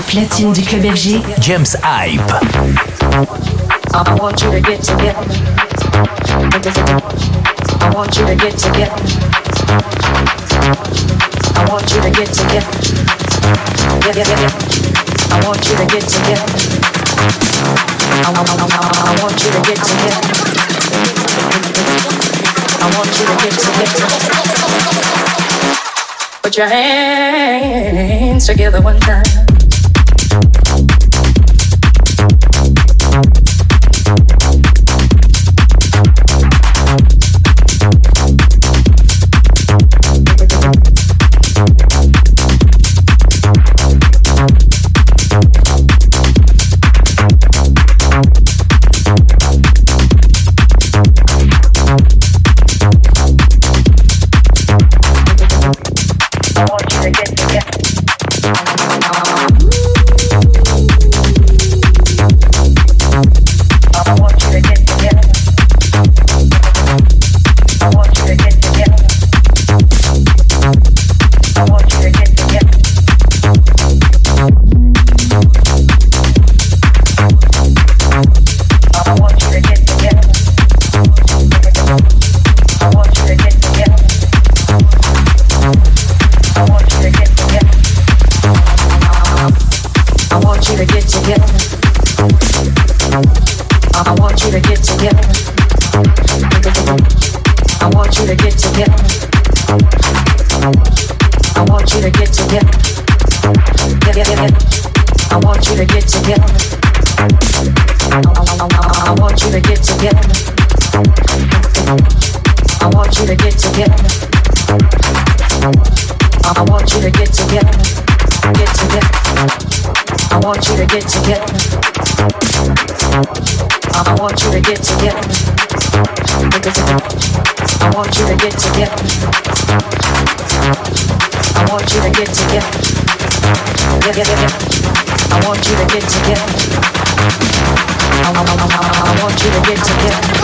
Platine du club FG, James Hype. I want you to get together. I want you to get together. I want you to get together. Yeah, yeah, yeah. I want you to get together. I, I, I, I want you to get together. I want you to get together. Put your hands together one time. You to get together. I want you to get together. Get together. I want you to get together. I want you to get together. I want you to get together. I want you to get together. I want you to get together. I want you to get together.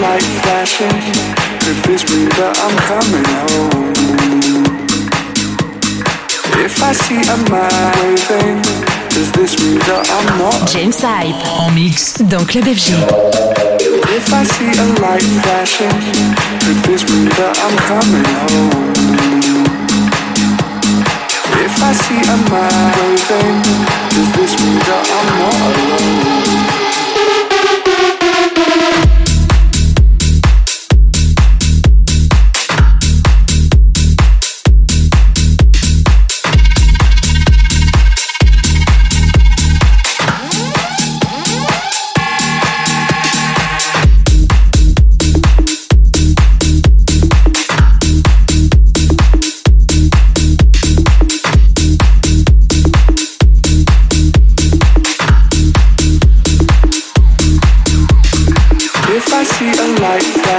Light flashing, could this mean that I'm coming home? If I see a man waving, does this mean that I'm not? James Hype en mix dans Club FG. If I see a light flashing, could this mean that I'm coming home? If I see a man waving, does this mean that I'm not alone?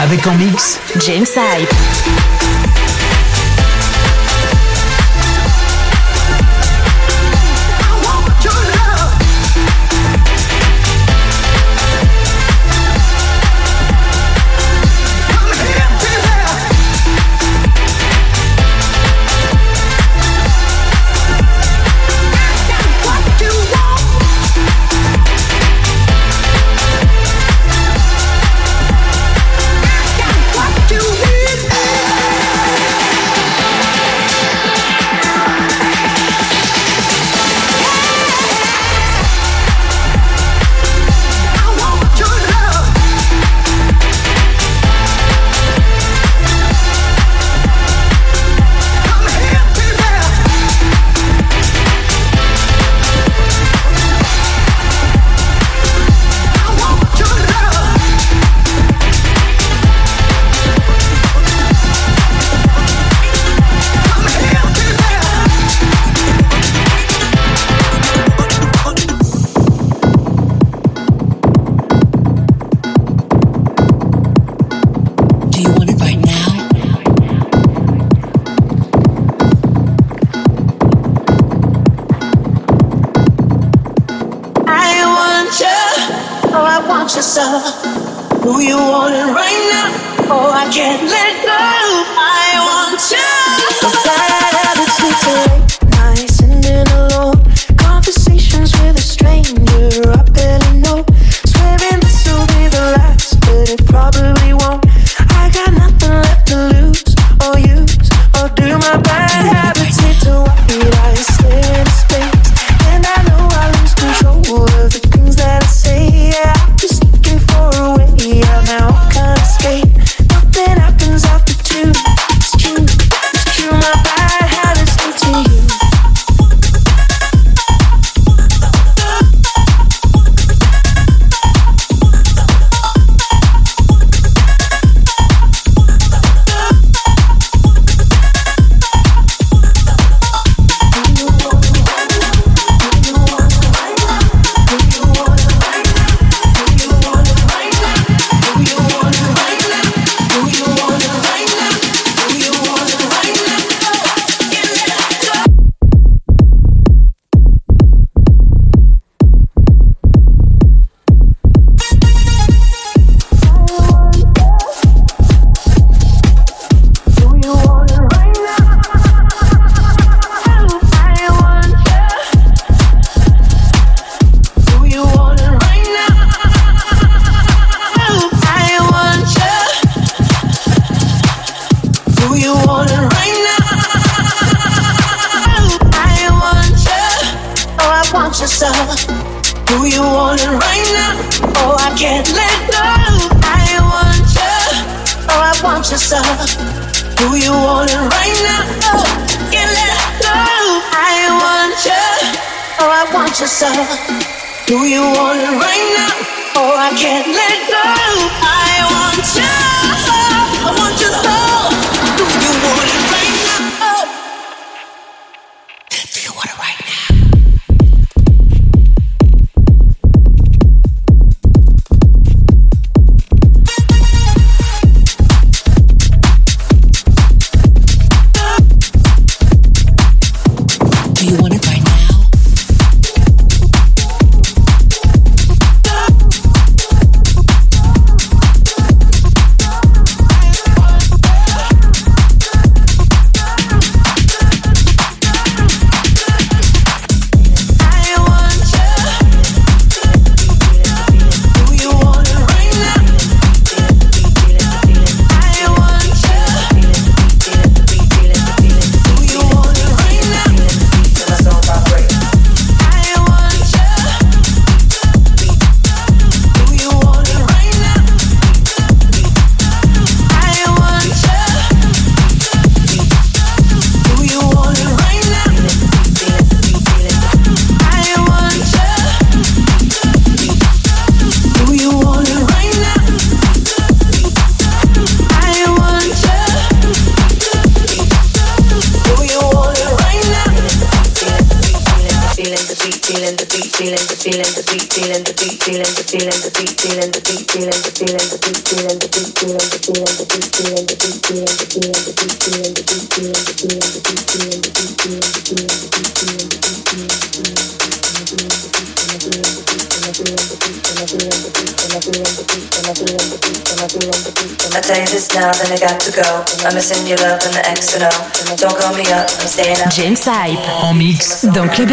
Avec en mix James Hype. Do you want it right now? Oh, I can't let go. I want you. I tell to your love and the and Don't call me up, I'm staying up. James Hype en mix dans Club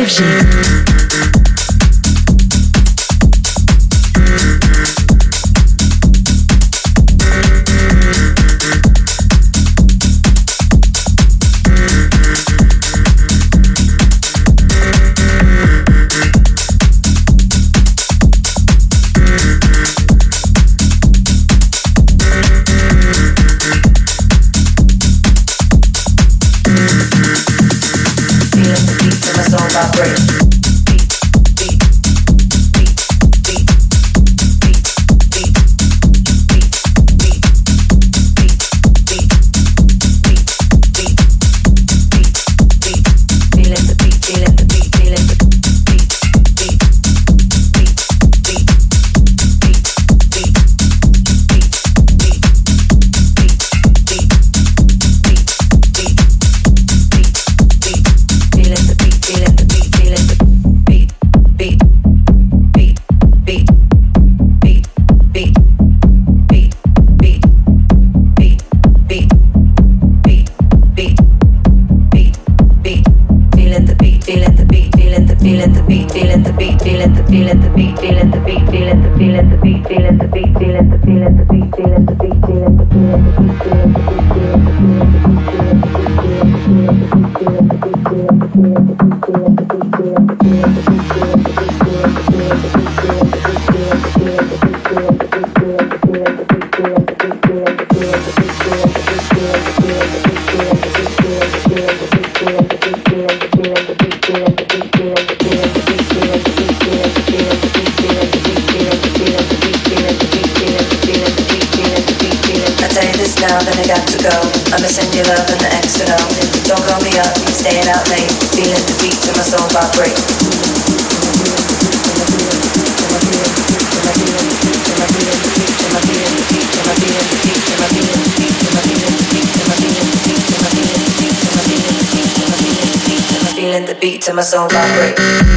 feeling the beat, feeling the beat, feeling the feeling the beat, feeling the beat, feeling the feeling the beat, feeling the beat, feeling the feeling the beat, feeling the beat, feeling the feeling the beat, beat, feeling the beat, feeling the beat, feeling the beat, feeling the beat, feeling the beat, feeling the beat, feeling the beat, feeling the beat, feeling the beat, feeling the beat, feeling the beat, feeling the beat, feeling the beat, feeling the beat, feeling the beat, feeling the beat my soul vibrate.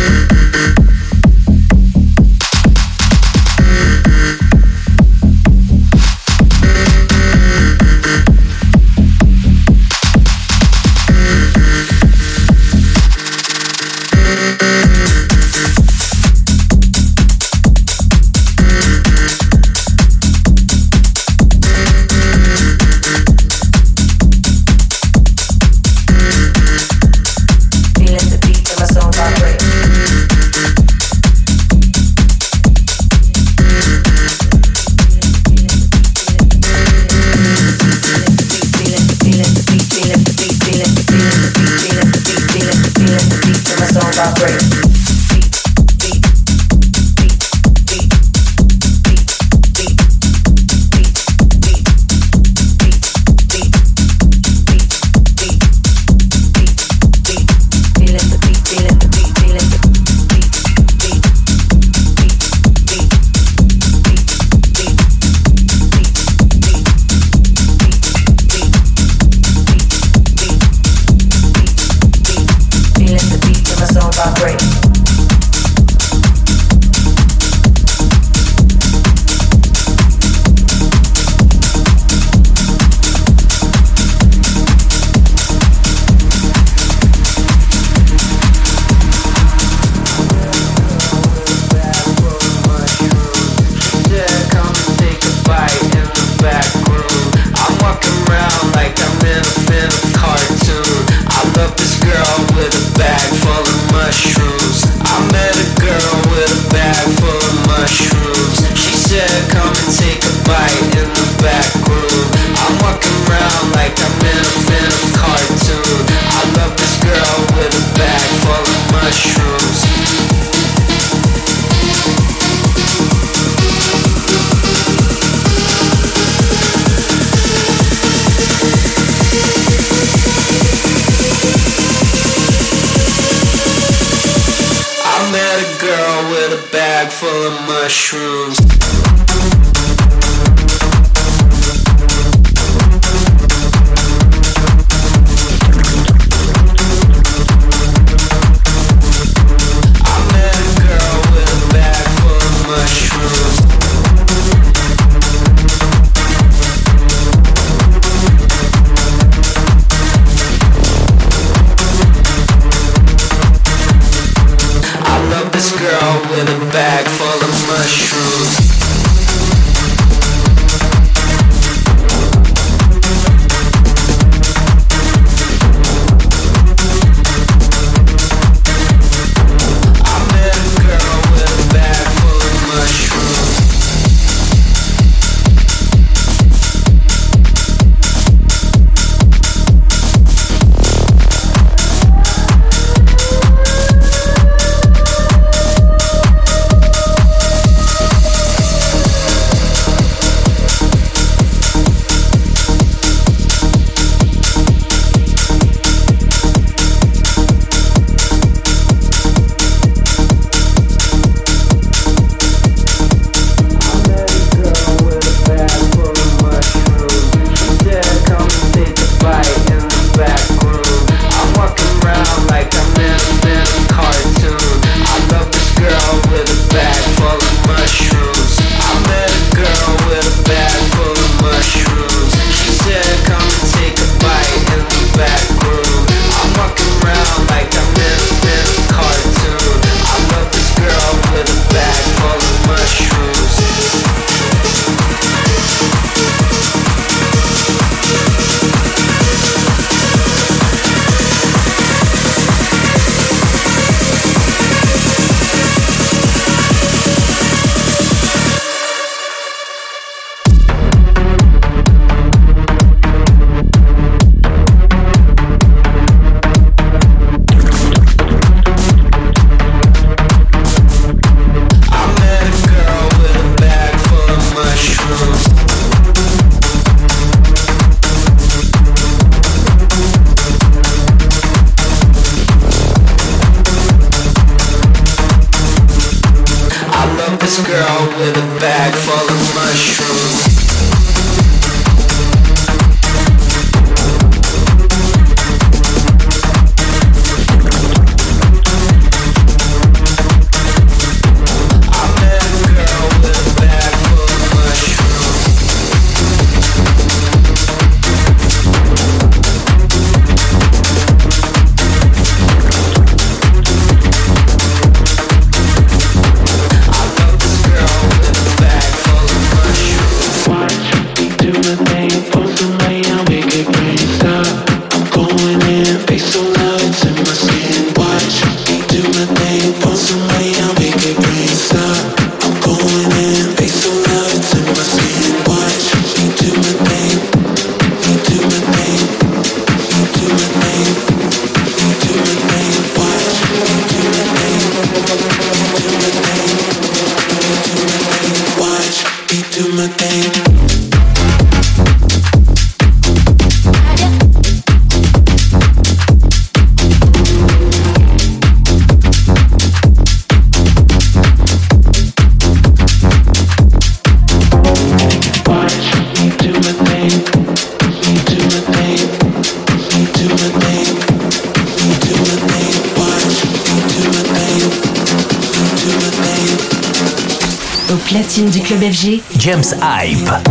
James Hype.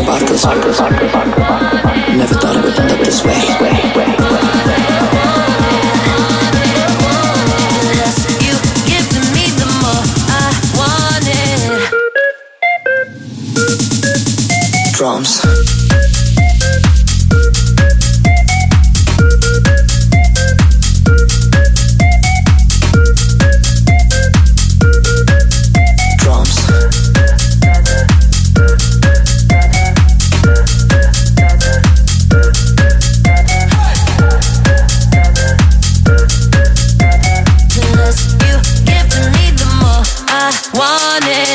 About this. want it.